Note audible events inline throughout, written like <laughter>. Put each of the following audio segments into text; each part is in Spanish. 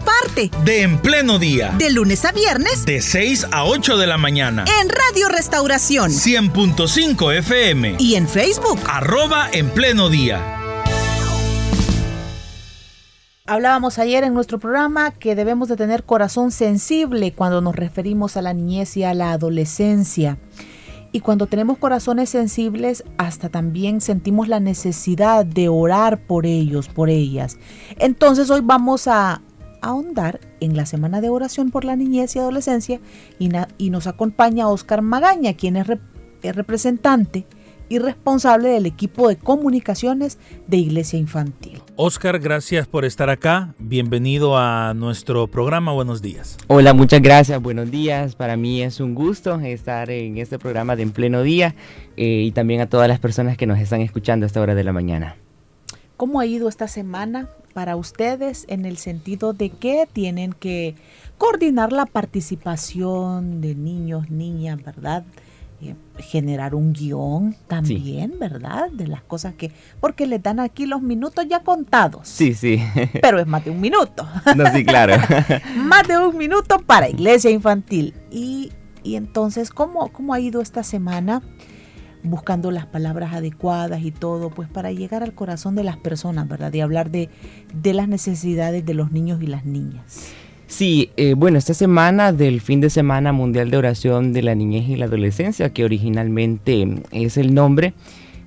parte de En Pleno Día. De lunes a viernes. De 6 a 8 de la mañana. En Radio Restauración. 100.5 FM. Y en Facebook. Arroba En Pleno Día. Hablábamos ayer en nuestro programa que debemos de tener corazón sensible cuando nos referimos a la niñez y a la adolescencia. Y cuando tenemos corazones sensibles, hasta también sentimos la necesidad de orar por ellos, por ellas. Entonces hoy vamos a ahondar en la semana de oración por la niñez y adolescencia y, nos acompaña Oscar Magaña, quien es, es representante y responsable del equipo de comunicaciones de Iglesia Infantil. Oscar, gracias por estar acá. Bienvenido a nuestro programa. Buenos días. Hola, muchas gracias. Buenos días. Para mí es un gusto estar en este programa de En Pleno Día eh, y también a todas las personas que nos están escuchando a esta hora de la mañana. ¿Cómo ha ido esta semana para ustedes en el sentido de que tienen que coordinar la participación de niños, niñas, ¿verdad? Eh, generar un guion también, ¿verdad? De las cosas que, porque les dan aquí los minutos ya contados. Sí, sí. Pero es más de un minuto. <laughs> No, sí, claro. <laughs> más de un minuto para iglesia infantil. Y, y entonces, ¿cómo, ¿cómo ha ido esta semana? Buscando las palabras adecuadas y todo, pues para llegar al corazón de las personas, ¿verdad? Y hablar de, de las necesidades de los niños y las niñas. Sí, eh, bueno, esta semana del fin de semana mundial de oración de la niñez y la adolescencia, que originalmente es el nombre,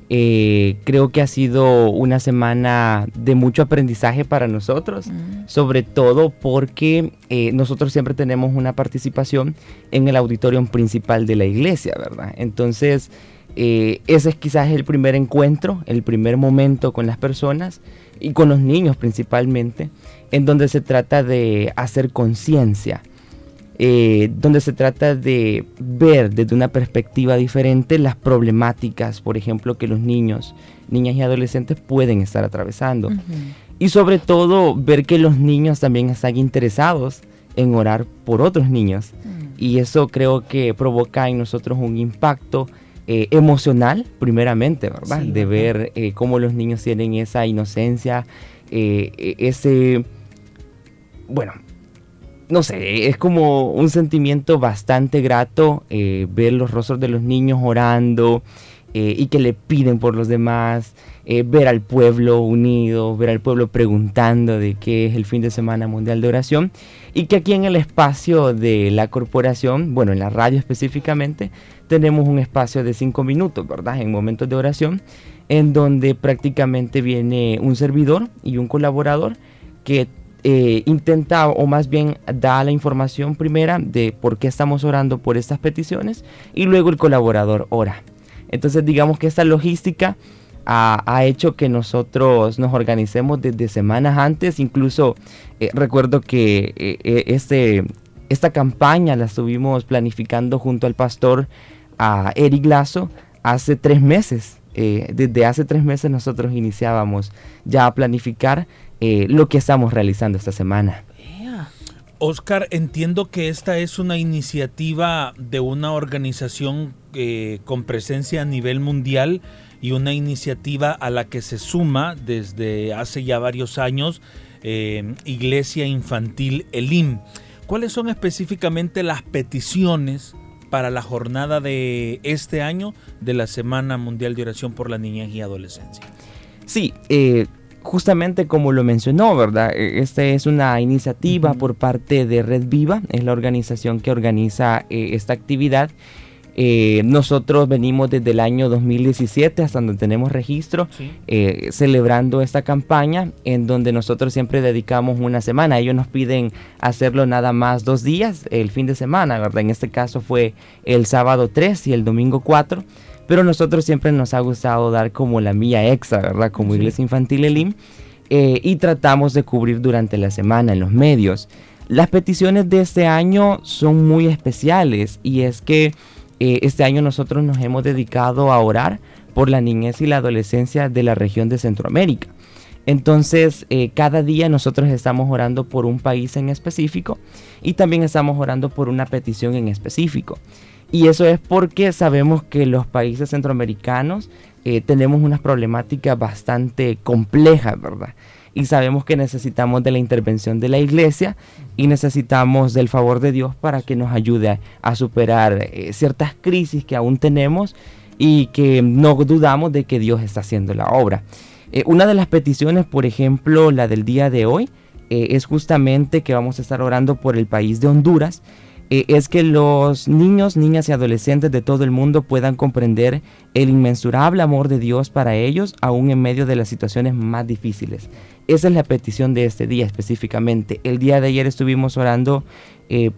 eh, creo que ha sido una semana de mucho aprendizaje para nosotros, mm. sobre todo porque eh, nosotros siempre tenemos una participación en el auditorio principal de la iglesia, ¿verdad? Entonces, ese es quizás el primer encuentro, el primer momento con las personas y con los niños principalmente en donde se trata de hacer conciencia, eh, donde se trata de ver desde una perspectiva diferente las problemáticas, por ejemplo, que los niños, niñas y adolescentes pueden estar atravesando. Y sobre todo ver que los niños también están interesados en orar por otros niños. Mm. Y eso creo que provoca en nosotros un impacto eh, emocional, primeramente, ¿verdad? de ver eh, cómo los niños tienen esa inocencia, ese bueno, no sé, es como un sentimiento bastante grato eh, ver los rostros de los niños orando eh, y que le piden por los demás, eh, ver al pueblo unido, ver al pueblo preguntando de qué es el fin de semana mundial de oración y que aquí en el espacio de la corporación, bueno, en la radio específicamente, tenemos un espacio de cinco minutos, ¿verdad? En momentos de oración, en donde prácticamente viene un servidor y un colaborador que eh, intenta o más bien da la información primera de por qué estamos orando por estas peticiones y luego el colaborador ora. Entonces digamos que esta logística ha, hecho que nosotros nos organicemos desde semanas antes, incluso eh, recuerdo que eh, este, esta campaña la estuvimos planificando junto al pastor a Eric Lazo hace tres meses. desde hace tres meses nosotros iniciábamos ya a planificar eh, lo que estamos realizando esta semana. Oscar, entiendo que esta es una iniciativa de una organización eh, con presencia a nivel mundial y una iniciativa a la que se suma desde hace ya varios años eh, Iglesia Infantil Elim. ¿Cuáles son específicamente las peticiones para la jornada de este año de la Semana Mundial de Oración por la Niñez y Adolescencia? Sí, eh, justamente como lo mencionó, ¿verdad? E, esta es una iniciativa por parte de Red Viva, es la organización que organiza eh, esta actividad. Eh, nosotros venimos desde el año 2017 hasta donde tenemos registro eh, celebrando esta campaña en donde nosotros siempre dedicamos una semana. Ellos nos piden hacerlo nada más dos días, el fin de semana, ¿verdad? En este caso fue el sábado 3 y el domingo 4 pero nosotros siempre nos ha gustado dar como la mía extra, ¿verdad? Como Iglesia Infantil Elim, eh, y tratamos de cubrir durante la semana en los medios. Las peticiones de este año son muy especiales y es que eh, este año nosotros nos hemos dedicado a orar por la niñez y la adolescencia de la región de Centroamérica. Entonces, eh, cada día nosotros estamos orando por un país en específico y también estamos orando por una petición en específico. Y eso es porque sabemos que los países centroamericanos eh, tenemos unas problemáticas bastante complejas, ¿verdad? Y sabemos que necesitamos de la intervención de la iglesia y necesitamos del favor de Dios para que nos ayude a, superar eh, ciertas crisis que aún tenemos y que no dudamos de que Dios está haciendo la obra. Eh, una de las peticiones, por ejemplo, la del día de hoy, eh, es justamente que vamos a estar orando por el país de Honduras. Es que los niños, niñas y adolescentes de todo el mundo puedan comprender el inmensurable amor de Dios para ellos, aún en medio de las situaciones más difíciles. Esa es la petición de este día específicamente. El día de ayer estuvimos orando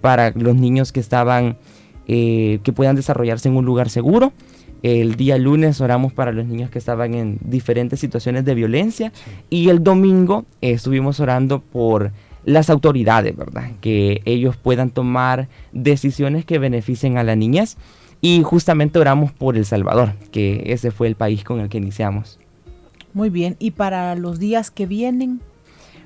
para los niños que estaban, que puedan desarrollarse en un lugar seguro. El día lunes oramos para los niños que estaban en diferentes situaciones de violencia y el domingo eh, estuvimos orando por las autoridades, ¿verdad? Que ellos puedan tomar decisiones que beneficien a la niñez y justamente oramos por El Salvador, que ese fue el país con el que iniciamos. Muy bien, ¿y para los días que vienen?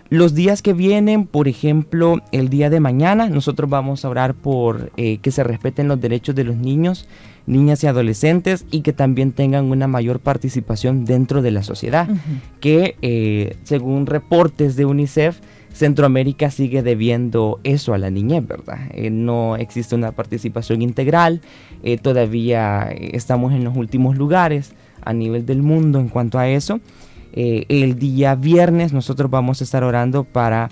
Los días que vienen, por ejemplo, el día de mañana, nosotros vamos a orar por eh, que se respeten los derechos de los niños niñas y adolescentes y que también tengan una mayor participación dentro de la sociedad, que eh, según reportes de UNICEF, Centroamérica sigue debiendo eso a la niñez, ¿verdad? Eh, no existe una participación integral, eh, todavía estamos en los últimos lugares a nivel del mundo en cuanto a eso. el día viernes nosotros vamos a estar orando para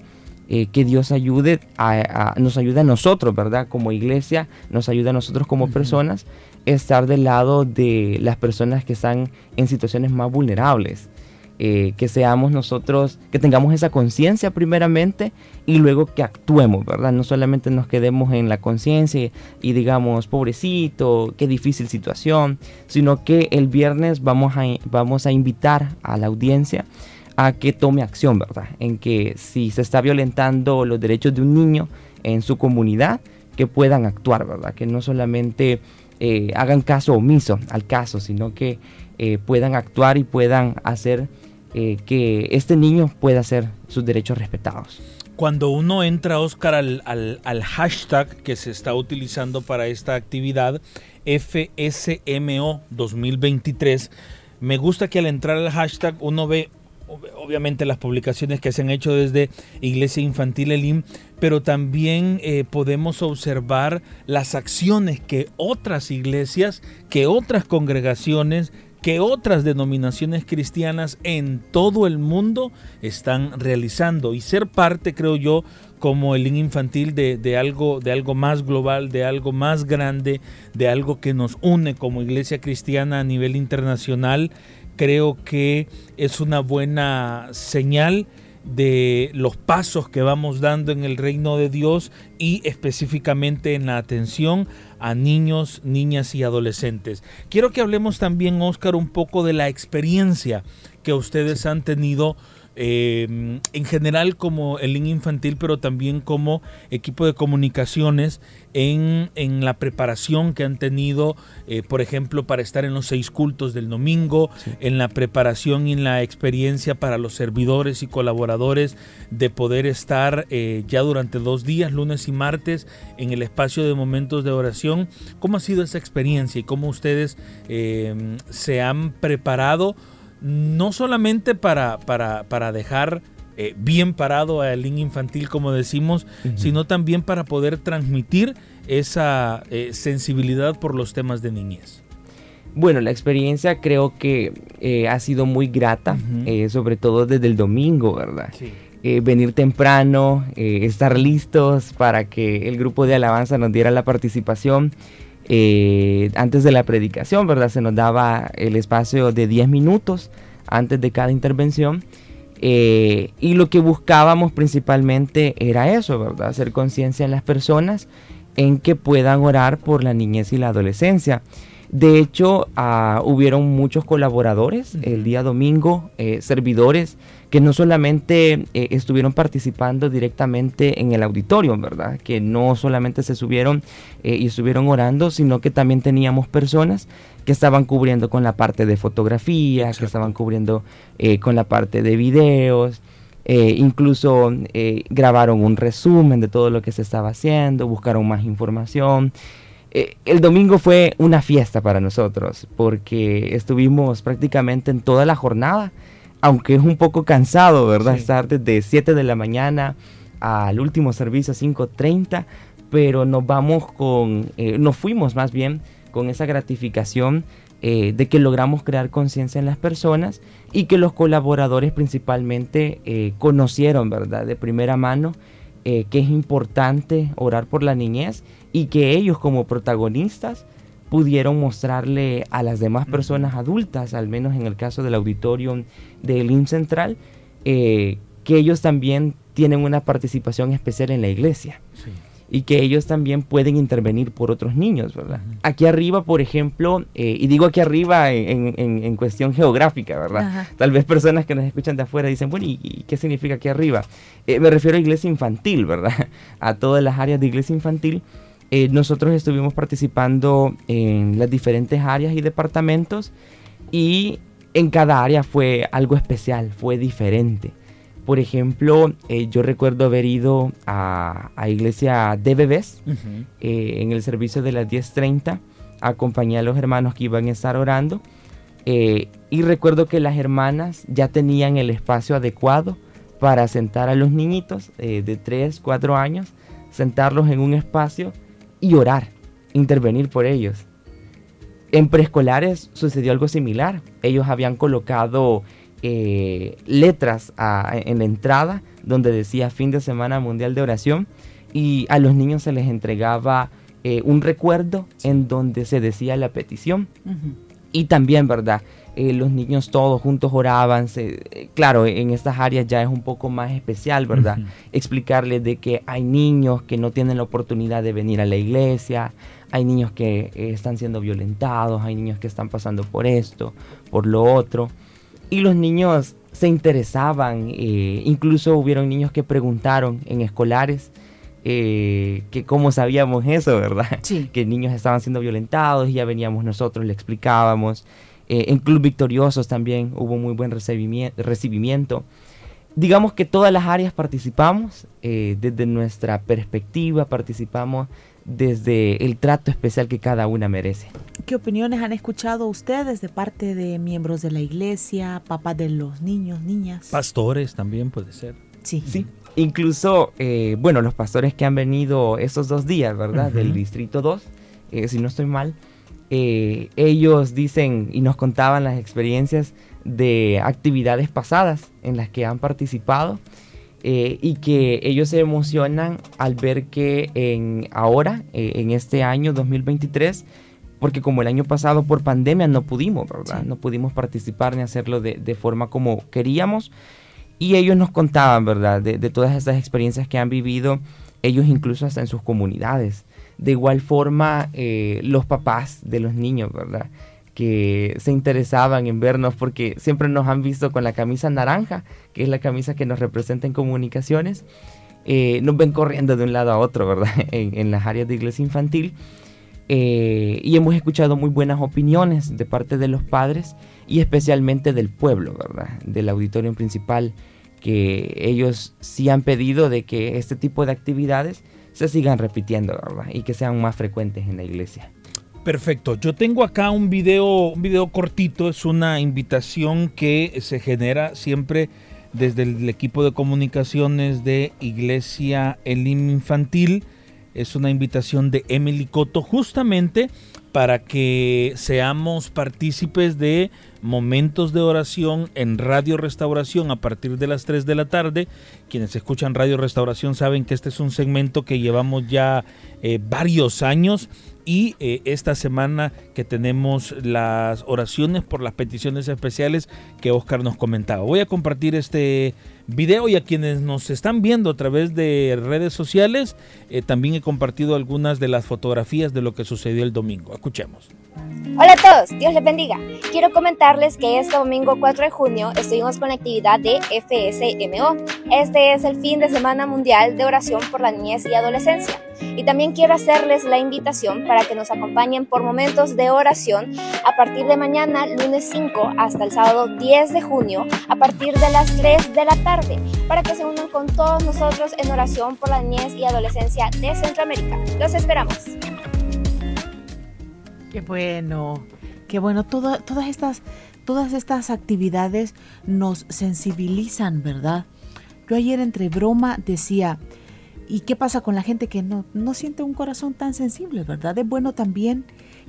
que Dios ayude a, nos ayude a nosotros, ¿verdad? Como iglesia, nos ayude a nosotros como personas estar del lado de las personas que están en situaciones más vulnerables. Eh, que seamos nosotros, que tengamos esa conciencia primeramente y luego que actuemos, ¿verdad? No solamente nos quedemos en la conciencia y, digamos, pobrecito, qué difícil situación, sino que el viernes vamos a, vamos a invitar a la audiencia a que tome acción, ¿verdad? En que si se está violentando los derechos de un niño en su comunidad, que puedan actuar, ¿verdad? Que no solamente eh, hagan caso omiso al caso, sino que eh, puedan actuar y puedan hacer eh, que este niño pueda hacer sus derechos respetados. Cuando uno entra, Oscar, al, al, hashtag que se está utilizando para esta actividad, FSMO 2023, me gusta que al entrar al hashtag uno ve obviamente las publicaciones que se han hecho desde Iglesia Infantil Elim, pero también eh, podemos observar las acciones que otras iglesias, que otras congregaciones, que otras denominaciones cristianas en todo el mundo están realizando. Y ser parte, creo yo, como el infantil de, de, algo, de algo más global, de algo más grande, de algo que nos une como iglesia cristiana a nivel internacional, creo que es una buena señal de los pasos que vamos dando en el reino de Dios y específicamente en la atención a niños, niñas y adolescentes. Quiero que hablemos también, Oscar, un poco de la experiencia que ustedes han tenido Em, en general como el link infantil, pero también como equipo de comunicaciones en, la preparación que han tenido, eh, por ejemplo, para estar en los seis cultos del domingo, en la preparación y en la experiencia para los servidores y colaboradores de poder estar eh, ya durante dos días, lunes y martes, en el espacio de momentos de oración. ¿Cómo ha sido esa experiencia y cómo ustedes em, se han preparado? No solamente para, para, dejar eh, bien parado al link infantil, como decimos, sino también para poder transmitir esa eh, sensibilidad por los temas de niñez. Bueno, la experiencia creo que eh, ha sido muy grata, sobre todo desde el domingo, ¿verdad? venir temprano, estar listos para que el grupo de alabanza nos diera la participación. Eh, antes de la predicación, ¿verdad? Se nos daba el espacio de 10 minutos antes de cada intervención. Eh, y lo que buscábamos principalmente era eso, ¿verdad? Hacer conciencia en las personas en que puedan orar por la niñez y la adolescencia. De hecho, uh, hubieron muchos colaboradores el día domingo, eh, servidores que no solamente eh, estuvieron participando directamente en el auditorio, ¿verdad? Que no solamente se subieron eh, y estuvieron orando, sino que también teníamos personas que estaban cubriendo con la parte de fotografía, que estaban cubriendo eh, con la parte de videos. Eh, incluso eh, grabaron un resumen de todo lo que se estaba haciendo, buscaron más información. el domingo fue una fiesta para nosotros porque estuvimos prácticamente en toda la jornada, aunque es un poco cansado, ¿verdad? Estar desde 7 de la mañana al último servicio 5.30, pero nos vamos con, nos fuimos más bien con esa gratificación eh, de que logramos crear conciencia en las personas y que los colaboradores principalmente eh, conocieron, ¿verdad? De primera mano eh, que es importante orar por la niñez y que ellos como protagonistas pudieron mostrarle a las demás personas adultas, al menos en el caso del auditorio del IN Central, que ellos también tienen una participación especial en la iglesia. Sí y que ellos también pueden intervenir por otros niños, ¿verdad? Aquí arriba, por ejemplo, eh, y digo aquí arriba en, cuestión geográfica, ¿verdad? Tal vez personas que nos escuchan de afuera dicen, bueno, ¿y, qué significa aquí arriba? Eh, me refiero a iglesia infantil, ¿verdad? <laughs> A todas las áreas de iglesia infantil. Eh, nosotros estuvimos participando en las diferentes áreas y departamentos y en cada área fue algo especial, fue diferente. Por ejemplo, eh, yo recuerdo haber ido a, a iglesia de bebés eh, en el servicio de las 10.30, acompañé a los hermanos que iban a estar orando eh, y recuerdo que las hermanas ya tenían el espacio adecuado para sentar a los niñitos de 3, 4 años, sentarlos en un espacio y orar, intervenir por ellos. En preescolares sucedió algo similar. Ellos habían colocado eh, letras en la entrada donde decía fin de semana mundial de oración y a los niños se les entregaba eh, un recuerdo en donde se decía la petición. Y también, ¿verdad? Eh, los niños todos juntos oraban. claro, en estas áreas ya es un poco más especial, ¿verdad? Explicarles de que hay niños que no tienen la oportunidad de venir a la iglesia, hay niños que están siendo violentados, hay niños que están pasando por esto, por lo otro. Y los niños se interesaban, eh, incluso hubieron niños que preguntaron en escolares eh, que cómo sabíamos eso, ¿verdad? Sí. <laughs> Que niños estaban siendo violentados y ya veníamos nosotros, le explicábamos. Eh, en Club Victoriosos también hubo muy buen recibimiento. Digamos que todas las áreas participamos desde nuestra perspectiva, participamos desde el trato especial que cada una merece. ¿Qué opiniones han escuchado ustedes de parte de miembros de la iglesia, papás de los niños, niñas? Pastores también puede ser. Sí. Sí. Incluso, eh, bueno, los pastores que han venido esos dos días, ¿verdad? Del Distrito 2, eh, si no estoy mal, eh, ellos dicen y nos contaban las experiencias de actividades pasadas en las que han participado eh, y que ellos se emocionan al ver que en ahora, eh, en este año 2023, porque como el año pasado por pandemia no pudimos, ¿verdad? No pudimos participar ni hacerlo de, de, forma como queríamos. Y ellos nos contaban, ¿verdad? De, de todas esas experiencias que han vivido, ellos incluso hasta en sus comunidades. De igual forma, eh, los papás de los niños, ¿verdad? que se interesaban en vernos porque siempre nos han visto con la camisa naranja, que es la camisa que nos representa en comunicaciones. Eh, nos ven corriendo de un lado a otro, ¿verdad? <laughs> En, las áreas de iglesia infantil. Eh, y hemos escuchado muy buenas opiniones de parte de los padres y especialmente del pueblo, ¿verdad? Del auditorio principal, que ellos sí han pedido de que este tipo de actividades se sigan repitiendo, ¿verdad? Y que sean más frecuentes en la iglesia. Perfecto. Yo tengo acá un video, un video cortito. Es una invitación que se genera siempre desde el equipo de comunicaciones de Iglesia Elim Infantil. Es una invitación de Emily Coto justamente para que seamos partícipes de momentos de oración en Radio Restauración a partir de las 3 de la tarde. Quienes escuchan Radio Restauración saben que este es un segmento que llevamos ya eh, varios años y eh, esta semana que tenemos las oraciones por las peticiones especiales que Oscar nos comentaba. Voy a compartir este video y a quienes nos están viendo a través de redes sociales, eh, también he compartido algunas de las fotografías de lo que sucedió el domingo. Escuchemos. Hola a todos, Dios les bendiga. Quiero comentarles que este domingo 4 de junio estuvimos con la actividad de FSMO. Este es el fin de semana mundial de oración por la niñez y adolescencia. Y también quiero hacerles la invitación para que nos acompañen por momentos de oración a partir de mañana, lunes 5, hasta el sábado 10 de junio, a partir de las 3 de la tarde, para que se unan con todos nosotros en oración por la niñez y adolescencia de Centroamérica. Los esperamos. Qué bueno, qué bueno. todas, estas, todas estas actividades nos sensibilizan, ¿verdad? Yo ayer entre broma decía, ¿y qué pasa con la gente que no, no siente un corazón tan sensible, ¿verdad? Es bueno también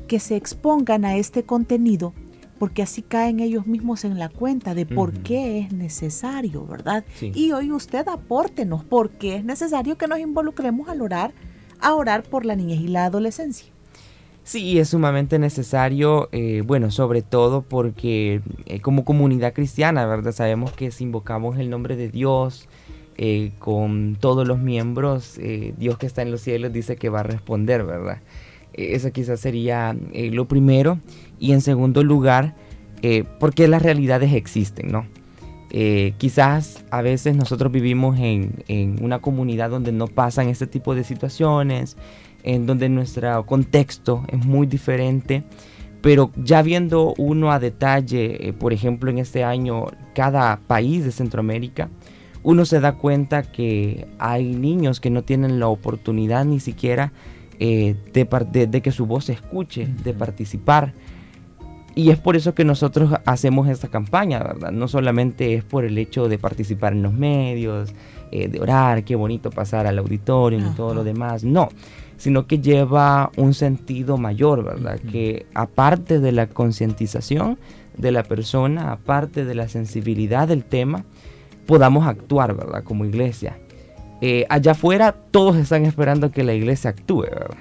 que se expongan a este contenido porque así caen ellos mismos en la cuenta de por qué es necesario, ¿verdad? Y hoy usted apórtenos por qué es necesario que nos involucremos al orar, a orar por la niñez y la adolescencia. Sí, es sumamente necesario, eh, bueno, sobre todo porque eh, como comunidad cristiana, ¿verdad? Sabemos que si invocamos el nombre de Dios eh, con todos los miembros, Dios que está en los cielos dice que va a responder, ¿verdad? eso quizás sería lo primero. Y en segundo lugar, porque las realidades existen, ¿no? quizás a veces nosotros vivimos en, en una comunidad donde no pasan este tipo de situaciones, en donde nuestro contexto es muy diferente, pero ya viendo uno a detalle, eh, por ejemplo en este año, cada país de Centroamérica, uno se da cuenta que hay niños que no tienen la oportunidad ni siquiera eh, de, de, que su voz se escuche, de participar. Y es por eso que nosotros hacemos esta campaña, ¿verdad? No solamente es por el hecho de participar en los medios, eh, de orar, qué bonito pasar al auditorio y todo lo demás. No, sino que lleva un sentido mayor, ¿verdad? Que aparte de la concientización de la persona, aparte de la sensibilidad del tema, podamos actuar, ¿verdad? Como iglesia. Eh, allá afuera todos están esperando que la iglesia actúe, ¿verdad?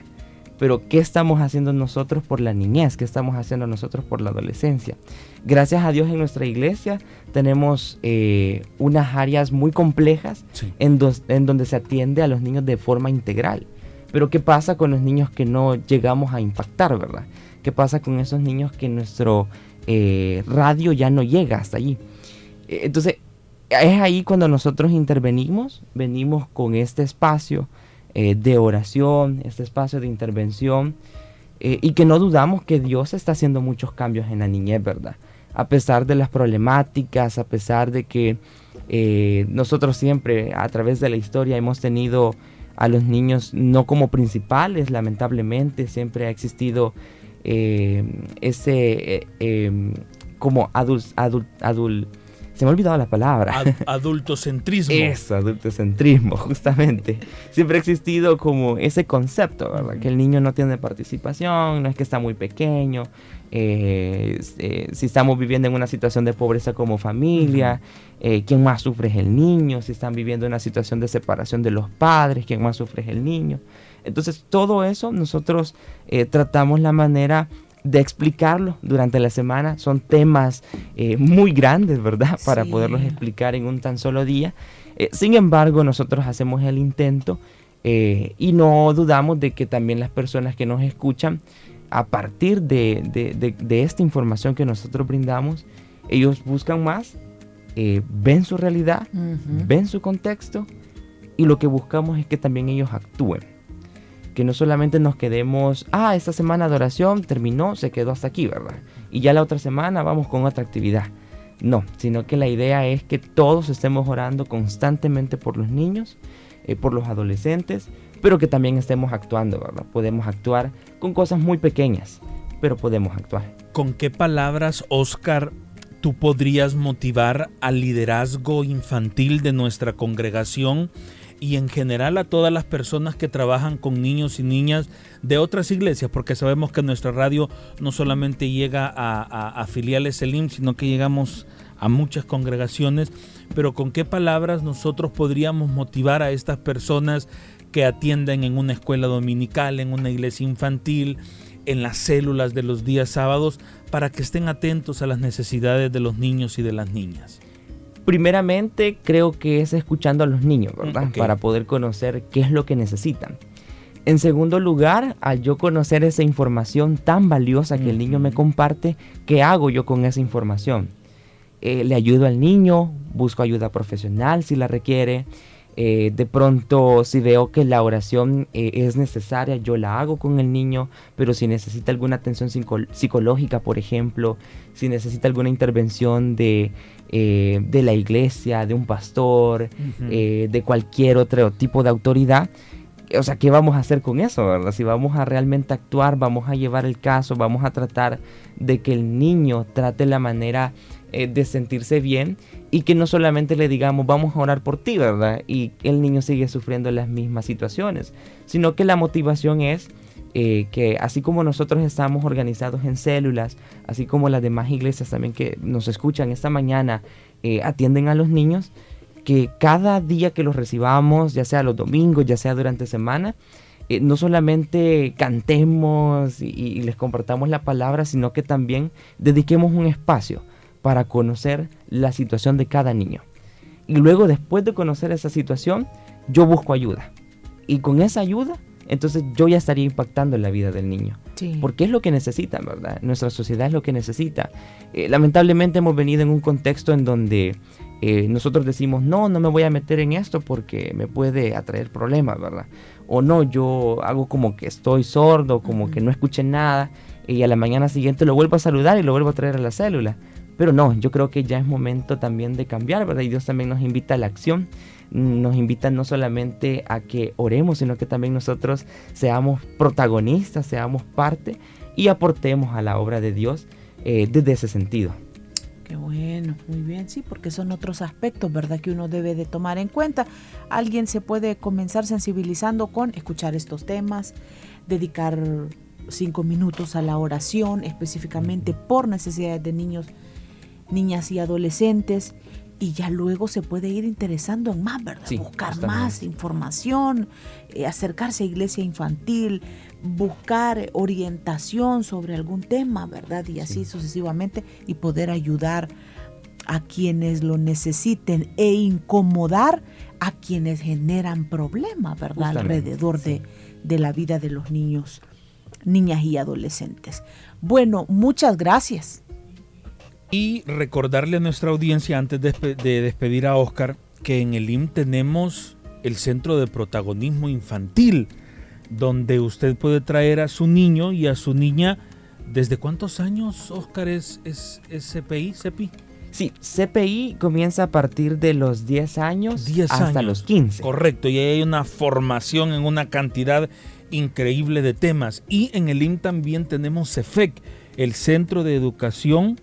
Pero ¿qué estamos haciendo nosotros por la niñez? ¿Qué estamos haciendo nosotros por la adolescencia? Gracias a Dios en nuestra iglesia tenemos eh, unas áreas muy complejas en, en donde se atiende a los niños de forma integral. Pero ¿qué pasa con los niños que no llegamos a impactar, verdad? ¿Qué pasa con esos niños que nuestro eh, radio ya no llega hasta allí? Eh, entonces, es ahí cuando nosotros intervenimos, venimos con este espacio eh, de oración, este espacio de intervención, y que no dudamos que Dios está haciendo muchos cambios en la niñez, ¿verdad? A pesar de las problemáticas, a pesar de que nosotros siempre a través de la historia hemos tenido a los niños no como principales, lamentablemente siempre ha existido eh, ese eh, em, como adult, adult, adult, se me ha olvidado la palabra. adultocentrismo. Eso, adultocentrismo, justamente. Siempre ha existido como ese concepto, ¿verdad? Que el niño no tiene participación, no es que está muy pequeño, eh, eh, si estamos viviendo en una situación de pobreza como familia, eh, quién más sufre es el niño, si están viviendo en una situación de separación de los padres, quién más sufre es el niño. Entonces todo eso nosotros tratamos la manera de explicarlo durante la semana. Son temas muy grandes, ¿verdad? <laughs> Para poderlos explicar en un tan solo día. sin embargo, nosotros hacemos el intento y no dudamos de que también las personas que nos escuchan a partir de, esta información que nosotros brindamos, ellos buscan más, eh, ven su realidad, ven su contexto y lo que buscamos es que también ellos actúen. Que no solamente nos quedemos, ah, esta semana de oración terminó, se quedó hasta aquí, ¿verdad? Y ya la otra semana vamos con otra actividad. No, sino que la idea es que todos estemos orando constantemente por los niños, eh, por los adolescentes, pero que también estemos actuando, ¿verdad? Podemos actuar con cosas muy pequeñas, pero podemos actuar. ¿Con qué palabras, Oscar, tú podrías motivar al liderazgo infantil de nuestra congregación y en general a todas las personas que trabajan con niños y niñas de otras iglesias? Porque sabemos que nuestra radio no solamente llega a, filiales Elim, sino que llegamos a muchas congregaciones, pero ¿con qué palabras nosotros podríamos motivar a estas personas que atienden en una escuela dominical, en una iglesia infantil, en las células de los días sábados, para que estén atentos a las necesidades de los niños y de las niñas? Primeramente, creo que es escuchando a los niños, ¿verdad? Para poder conocer qué es lo que necesitan. En segundo lugar, al yo conocer esa información tan valiosa que el niño me comparte, ¿qué hago yo con esa información? Eh, le ayudo al niño, busco ayuda profesional si la requiere. Eh, de pronto, si veo que la oración eh, es necesaria, yo la hago con el niño, pero si necesita alguna atención psicológica, por ejemplo, si necesita alguna intervención de, de la iglesia, de un pastor, de cualquier otro tipo de autoridad, o sea, ¿qué vamos a hacer con eso, verdad? Si vamos a realmente actuar, vamos a llevar el caso, vamos a tratar de que el niño trate la manera eh, de sentirse bien y que no solamente le digamos vamos a orar por ti, ¿verdad? Y el niño sigue sufriendo las mismas situaciones, sino que la motivación es eh, que así como nosotros estamos organizados en células, así como las demás iglesias también que nos escuchan esta mañana eh, atienden a los niños, que cada día que los recibamos, ya sea los domingos, ya sea durante semana, no solamente cantemos y, les compartamos la palabra, sino que también dediquemos un espacio para conocer la situación de cada niño. Y luego, después de conocer esa situación, yo busco ayuda. Y con esa ayuda, entonces yo ya estaría impactando en la vida del niño. Porque es lo que necesitan, ¿verdad? Nuestra sociedad es lo que necesita. Eh, lamentablemente hemos venido en un contexto en donde eh, nosotros decimos, no, no me voy a meter en esto porque me puede atraer problemas, ¿verdad? O no, yo hago como que estoy sordo, como que no escuché nada y a la mañana siguiente lo vuelvo a saludar y lo vuelvo a traer a la célula. Pero no, yo creo que ya es momento también de cambiar, ¿verdad? Y Dios también nos invita a la acción, nos invita no solamente a que oremos, sino que también nosotros seamos protagonistas, seamos parte y aportemos a la obra de Dios eh, desde ese sentido bueno, muy bien, sí, porque son otros aspectos, ¿verdad? Que uno debe de tomar en cuenta. Alguien se puede comenzar sensibilizando con escuchar estos temas, dedicar cinco minutos a la oración, específicamente por necesidades de niños, niñas y adolescentes, y ya luego se puede ir interesando en más, ¿verdad? Buscar más información, eh, acercarse a iglesia infantil, buscar orientación sobre algún tema, ¿verdad? Y así sucesivamente, y poder ayudar a quienes lo necesiten e incomodar a quienes generan problemas, ¿verdad? Alrededor de, de la vida de los niños, niñas y adolescentes. Bueno, muchas gracias. Y recordarle a nuestra audiencia, antes de, despedir a Oscar, que en el IM tenemos el Centro de Protagonismo Infantil, donde usted puede traer a su niño y a su niña. ¿Desde cuántos años, Oscar, es, es, CPI, CEPI? Sí, CPI comienza a partir de los 10 años hasta los 15. Correcto, y hay una formación en una cantidad increíble de temas. Y en el IM también tenemos CEFEC, el Centro de Educación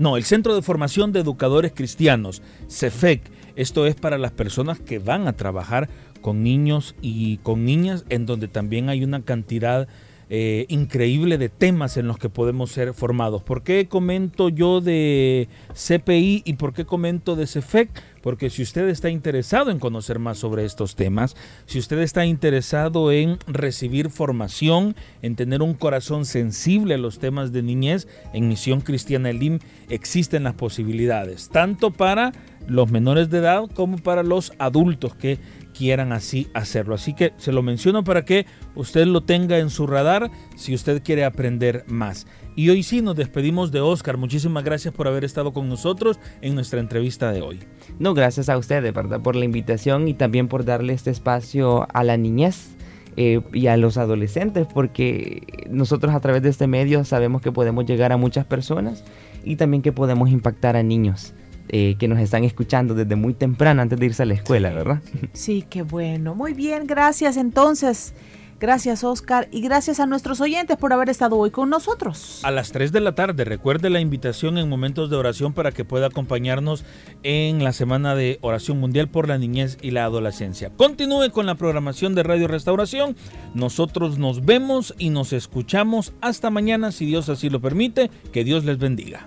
no, el Centro de Formación de Educadores Cristianos, CEFEC. Esto es para las personas que van a trabajar con niños y con niñas, en donde también hay una cantidad eh, increíble de temas en los que podemos ser formados. ¿Por qué comento yo de CPI y por qué comento de CEFEC? Porque si usted está interesado en conocer más sobre estos temas, si usted está interesado en recibir formación, en tener un corazón sensible a los temas de niñez, en Misión Cristiana Elim existen las posibilidades, tanto para los menores de edad como para los adultos que quieran así hacerlo. Así que se lo menciono para que usted lo tenga en su radar si usted quiere aprender más. Y hoy sí nos despedimos de Oscar. Muchísimas gracias por haber estado con nosotros en nuestra entrevista de hoy. No, gracias a ustedes, ¿verdad? Por la invitación y también por darle este espacio a la niñez. Eh, y a los adolescentes, porque nosotros a través de este medio sabemos que podemos llegar a muchas personas y también que podemos impactar a niños. Eh, que nos están escuchando desde muy temprano antes de irse a la escuela, ¿verdad? Sí, qué bueno. Muy bien, gracias entonces. Gracias Oscar y gracias a nuestros oyentes por haber estado hoy con nosotros. A las 3 de la tarde, recuerde la invitación en momentos de oración para que pueda acompañarnos en la semana de oración mundial por la niñez y la adolescencia. Continúe con la programación de Radio Restauración. Nosotros nos vemos y nos escuchamos hasta mañana si Dios así lo permite. Que Dios les bendiga.